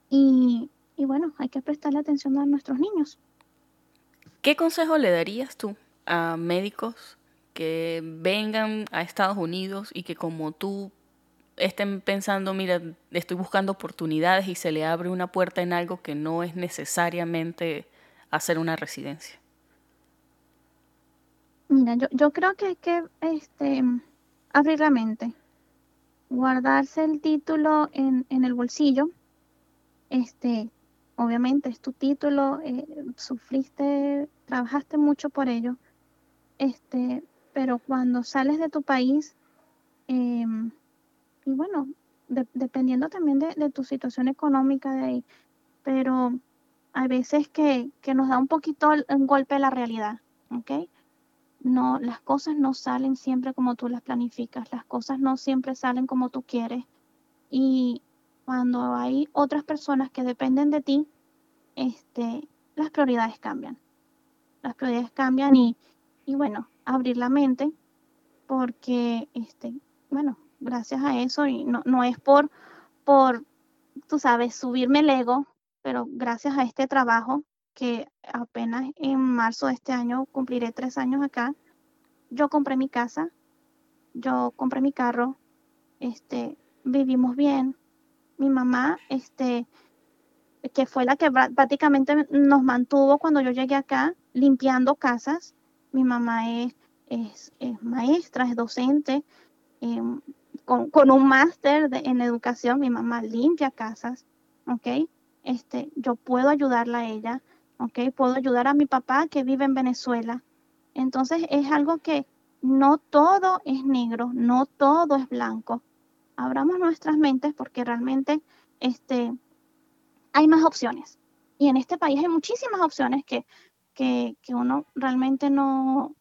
y, bueno, hay que prestarle atención a nuestros niños. ¿Qué consejo le darías tú a médicos que vengan a Estados Unidos y que como tú estén pensando, mira, estoy buscando oportunidades y se le abre una puerta en algo que no es necesariamente hacer una residencia? Mira, yo, yo creo que hay que este, abrir la mente guardarse el título en, en el bolsillo. Este, obviamente es tu título, eh, sufriste, trabajaste mucho por ello. Este, pero cuando sales de tu país, em, y bueno, dependiendo también de, tu situación económica, de pero hay veces que, que nos da un poquito un golpe de la realidad, ¿ok? No, las cosas no salen siempre como tú las planificas, las cosas no siempre salen como tú quieres. Y cuando hay otras personas que dependen de ti, este, las prioridades cambian. Las prioridades cambian y, y bueno, abrir la mente, porque, este, bueno, gracias a eso, y no, no es por, por, tú sabes, subirme el ego, pero gracias a este trabajo que apenas en marzo de este año cumpliré tres años acá, yo compré mi casa, yo compré mi carro, este, vivimos bien. Mi mamá, este, que fue la que prácticamente nos mantuvo cuando yo llegué acá, limpiando casas. Mi mamá es, es, maestra, es docente, em, con, con, un máster en educación. Mi mamá limpia casas, ¿ok? Este, yo puedo ayudarla a ella, ¿ok? Puedo ayudar a mi papá que vive en Venezuela. Entonces es algo que no todo es negro, no todo es blanco. Abramos nuestras mentes porque realmente este, hay más opciones. Y en este país hay muchísimas opciones que, que, uno realmente no,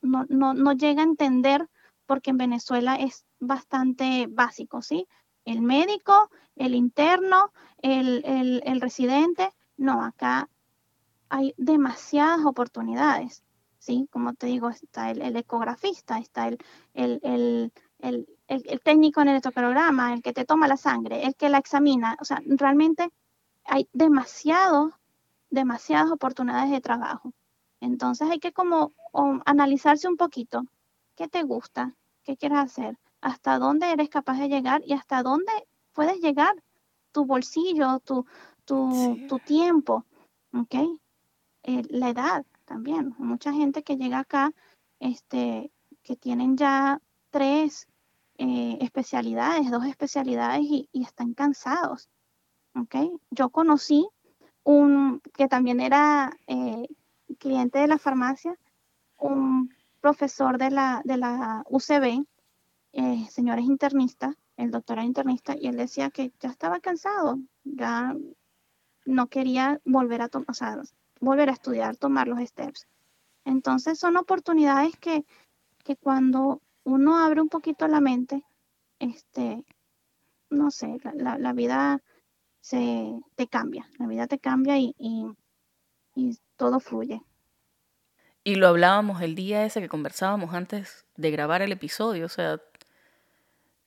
no, no, llega a entender porque en Venezuela es bastante básico, ¿sí? El médico, el interno, el, el residente. No, acá hay demasiadas oportunidades, ¿sí? Como te digo, está el, ecografista, está el, el, técnico en el electrocardiograma, el que te toma la sangre, el que la examina. O sea, realmente hay demasiado, demasiadas oportunidades de trabajo. Entonces hay que como analizarse un poquito. ¿Qué te gusta? ¿Qué quieres hacer? ¿Hasta dónde eres capaz de llegar y hasta dónde puedes llegar? Tu bolsillo, tu, tu, tu tiempo. ¿Ok? Eh, la edad también. Mucha gente que llega acá, este, que tienen ya tres eh, especialidades, dos especialidades y, están cansados. ¿okay? Yo conocí un que también era eh, cliente de la farmacia, un profesor de la, de la UCB, señores internistas, el doctor era internista, y él decía que ya estaba cansado, ya no quería volver a tomar, volver a estudiar, tomar los steps. Entonces son oportunidades que, que cuando uno abre un poquito la mente, este, no sé, la, la, vida se te cambia, la vida te cambia y, y, y, todo fluye. Y lo hablábamos el día ese que conversábamos antes de grabar el episodio, o sea,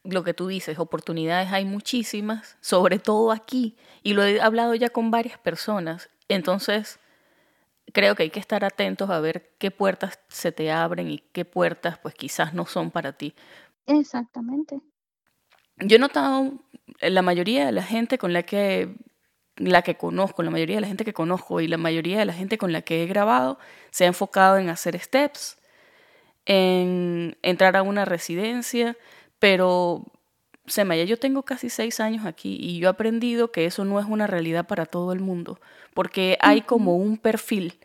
lo que tú dices, oportunidades hay muchísimas, sobre todo aquí, y lo he hablado ya con varias personas. Entonces, creo que hay que estar atentos a ver qué puertas se te abren y qué puertas pues quizás no son para ti. Exactamente. Yo he notado la mayoría de la gente con la que la que conozco, la mayoría de la gente que conozco y la mayoría de la gente con la que he grabado se ha enfocado en hacer steps, en entrar a una residencia, pero Semaya, yo tengo casi seis años aquí y yo he aprendido que eso no es una realidad para todo el mundo, porque hay como un perfil.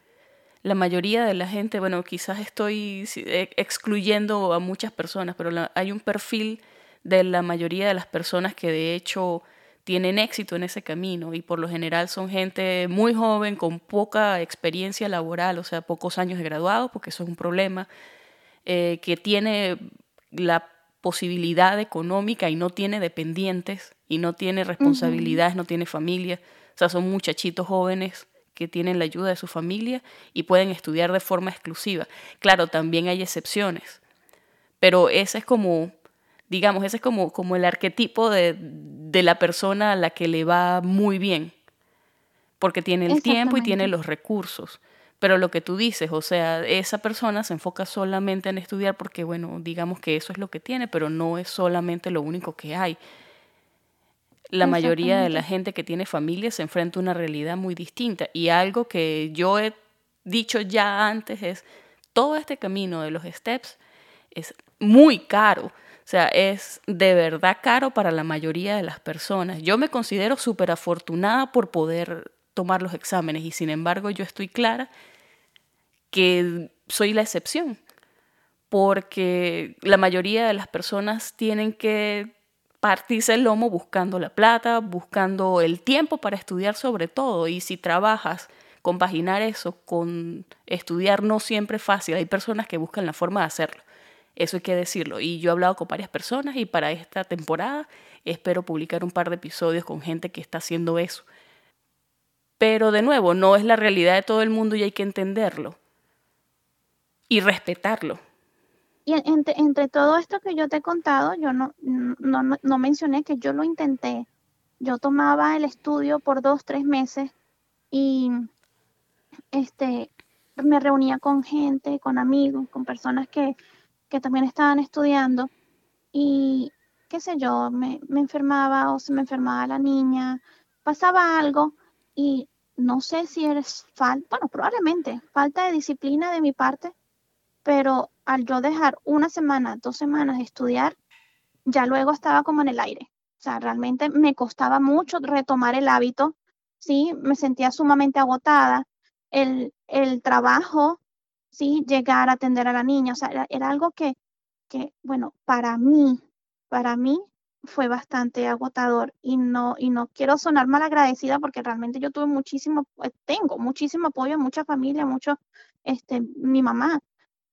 La mayoría de la gente, bueno, quizás estoy e, excluyendo a muchas personas, pero hay un perfil de la mayoría de las personas que de hecho tienen éxito en ese camino y por lo general son gente muy joven, con poca experiencia laboral, o sea, pocos años de graduado, porque eso es un problema, eh, que tiene la posibilidad económica y no tiene dependientes y no tiene responsabilidades, no tiene familia. O sea, son muchachitos jóvenes que tienen la ayuda de su familia y pueden estudiar de forma exclusiva. Claro, también hay excepciones, pero ese es como, digamos, ese es como, como el arquetipo de, de la persona a la que le va muy bien, porque tiene el tiempo y tiene los recursos. Pero lo que tú dices, o sea, esa persona se enfoca solamente en estudiar porque, bueno, digamos que eso es lo que tiene, pero no es solamente lo único que hay. La mayoría de la gente que tiene familia se enfrenta a una realidad muy distinta. Y algo que yo he dicho ya antes es, todo este camino de los steps es muy caro. O sea, es de verdad caro para la mayoría de las personas. Yo me considero súper afortunada por poder tomar los exámenes y sin embargo yo estoy clara que soy la excepción, porque la mayoría de las personas tienen que partirse el lomo buscando la plata, buscando el tiempo para estudiar sobre todo. Y si trabajas, compaginar eso con estudiar no siempre es fácil. Hay personas que buscan la forma de hacerlo. Eso hay que decirlo. Y yo he hablado con varias personas y para esta temporada espero publicar un par de episodios con gente que está haciendo eso. Pero de nuevo, no es la realidad de todo el mundo y hay que entenderlo. Y respetarlo. Y entre, todo esto que yo te he contado, yo no, no, no, mencioné que yo lo intenté. Yo tomaba el estudio por dos, tres meses y este, me reunía con gente, con amigos, con personas que, que también estaban estudiando y qué sé yo, me, me, enfermaba o se me enfermaba la niña, pasaba algo y no sé si eres falta, bueno, probablemente falta de disciplina de mi parte, pero al yo dejar una semana, dos semanas de estudiar, ya luego estaba como en el aire. O sea, realmente me costaba mucho retomar el hábito, ¿sí? Me sentía sumamente agotada. El, el trabajo, ¿sí? Llegar a atender a la niña, o sea, era, algo que, que, bueno, para mí, para mí fue bastante agotador y no, y no quiero sonar mal agradecida porque realmente yo tuve muchísimo, eh, tengo muchísimo apoyo, mucha familia, mucho, este, mi mamá,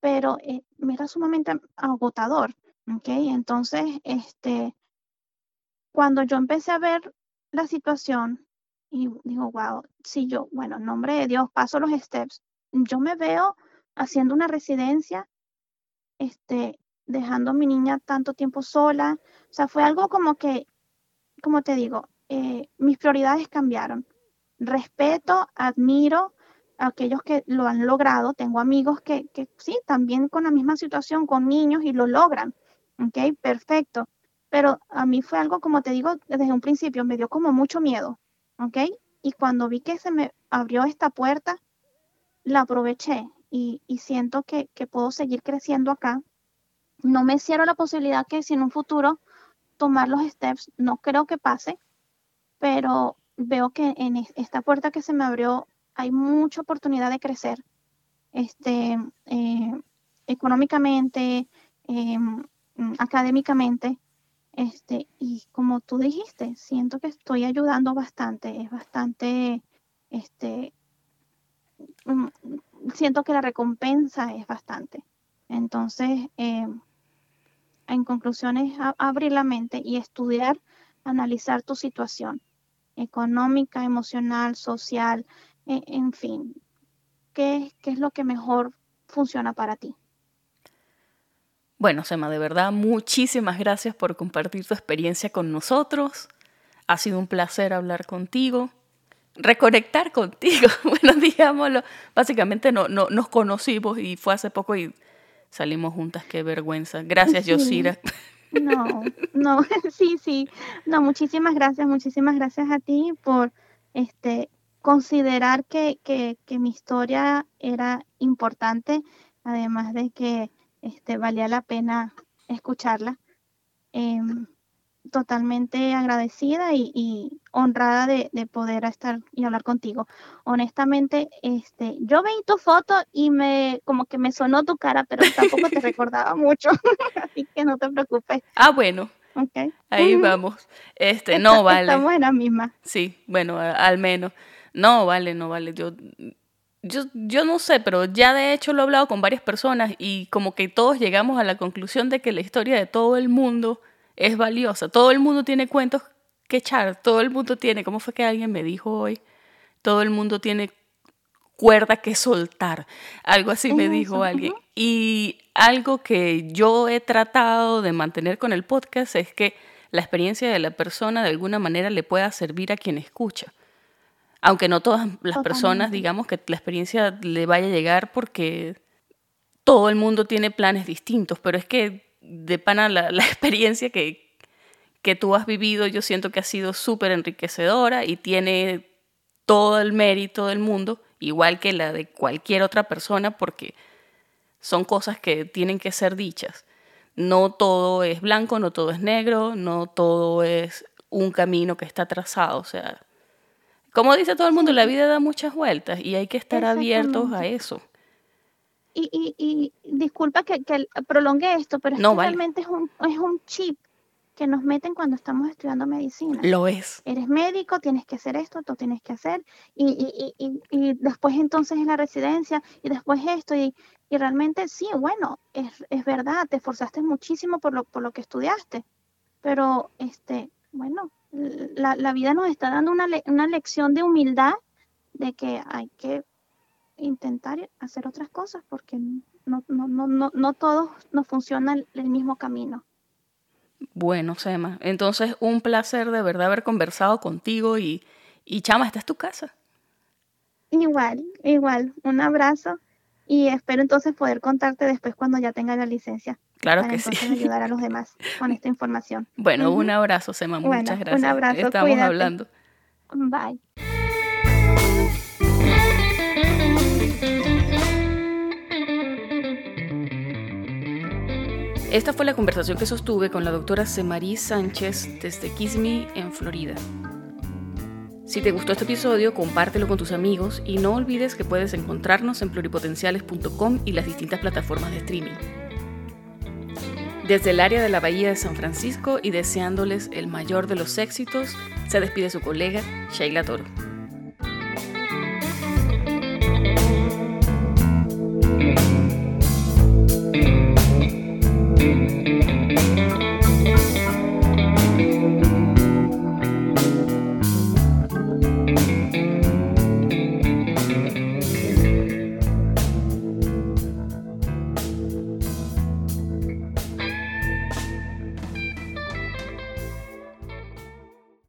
pero eh, era sumamente agotador, ¿ok? Entonces, este, cuando yo empecé a ver la situación y digo, wow, si yo, bueno, en nombre de Dios, paso los steps, yo me veo haciendo una residencia, este, dejando a mi niña tanto tiempo sola, o sea, fue algo como que, como te digo, eh, mis prioridades cambiaron. Respeto, admiro, aquellos que lo han logrado. Tengo amigos que, que sí, también con la misma situación, con niños y lo logran. ¿Ok? Perfecto. Pero a mí fue algo, como te digo, desde un principio me dio como mucho miedo. ¿Ok? Y cuando vi que se me abrió esta puerta, la aproveché y, y siento que, que, puedo seguir creciendo acá. No me cierro la posibilidad que si en un futuro tomar los steps, no creo que pase, pero veo que en esta puerta que se me abrió hay mucha oportunidad de crecer este, eh, económicamente, eh, académicamente. Este, y como tú dijiste, siento que estoy ayudando bastante, es bastante, este, mm, siento que la recompensa es bastante. Entonces, eh, en conclusión es abrir la mente y estudiar, analizar tu situación económica, emocional, social, e, en fin, ¿qué, ¿qué es lo que mejor funciona para ti? Bueno, Sema, de verdad, muchísimas gracias por compartir tu experiencia con nosotros. Ha sido un placer hablar contigo, reconectar contigo. bueno, digámoslo, básicamente no, no, nos conocimos y fue hace poco y salimos juntas, qué vergüenza. Gracias, Yosira. No, no, sí, sí. No, muchísimas gracias, muchísimas gracias a ti por este considerar que, que, que, mi historia era importante, además de que este, valía la pena escucharla. Em, totalmente agradecida y, y honrada de, de, poder estar y hablar contigo. Honestamente, este, yo veí tu foto y me como que me sonó tu cara, pero tampoco te recordaba mucho, así que no te preocupes. Ah, bueno. Okay. Ahí vamos. Este, no vale. Estamos en la misma. Sí, bueno, al menos. No, vale, no vale. Yo, yo, yo no sé, pero ya de hecho lo he hablado con varias personas y como que todos llegamos a la conclusión de que la historia de todo el mundo es valiosa. Todo el mundo tiene cuentos que echar, todo el mundo tiene, ¿cómo fue que alguien me dijo hoy? Todo el mundo tiene cuerda que soltar. Algo así me dijo alguien. Y algo que yo he tratado de mantener con el podcast es que la experiencia de la persona de alguna manera le pueda servir a quien escucha aunque no todas las personas, digamos, que la experiencia le vaya a llegar porque todo el mundo tiene planes distintos, pero es que de pana la, experiencia que, que tú has vivido, yo siento que ha sido súper enriquecedora y tiene todo el mérito del mundo, igual que la de cualquier otra persona, porque son cosas que tienen que ser dichas. No todo es blanco, no todo es negro, no todo es un camino que está trazado, o sea, como dice todo el mundo, la vida da muchas vueltas y hay que estar abiertos a eso. Y, y, y disculpa que, que, prolongue esto, pero es realmente es un, es un chip que nos meten cuando estamos estudiando medicina. Lo es. Eres médico, tienes que hacer esto, tú tienes que hacer, y, y, y, y después entonces es la residencia, y después esto, y, realmente sí, bueno, es, es, verdad, te esforzaste muchísimo por lo, por lo que estudiaste, pero este, bueno, la, la vida nos está dando una, una lección de humildad de que hay que intentar hacer otras cosas porque no, no, no, no, no todos nos funciona el, mismo camino. Bueno, Sema, entonces un placer de verdad haber conversado contigo y, y chama, esta es tu casa. Igual, igual, un abrazo y espero entonces poder contarte después cuando ya tenga la licencia. Claro que sí. ayudar a los demás con esta información. Bueno, un abrazo, Sema, muchas gracias. Un abrazo, Estamos hablando. Bye. Esta fue la conversación que sostuve con la doctora Semarí Sánchez desde Kissimmee, en Florida. Si te gustó este episodio, compártelo con tus amigos y no olvides que puedes encontrarnos en pluripotenciales.com y las distintas plataformas de streaming. Desde el área de la Bahía de San Francisco y deseándoles el mayor de los éxitos, se despide su colega Sheila Toro.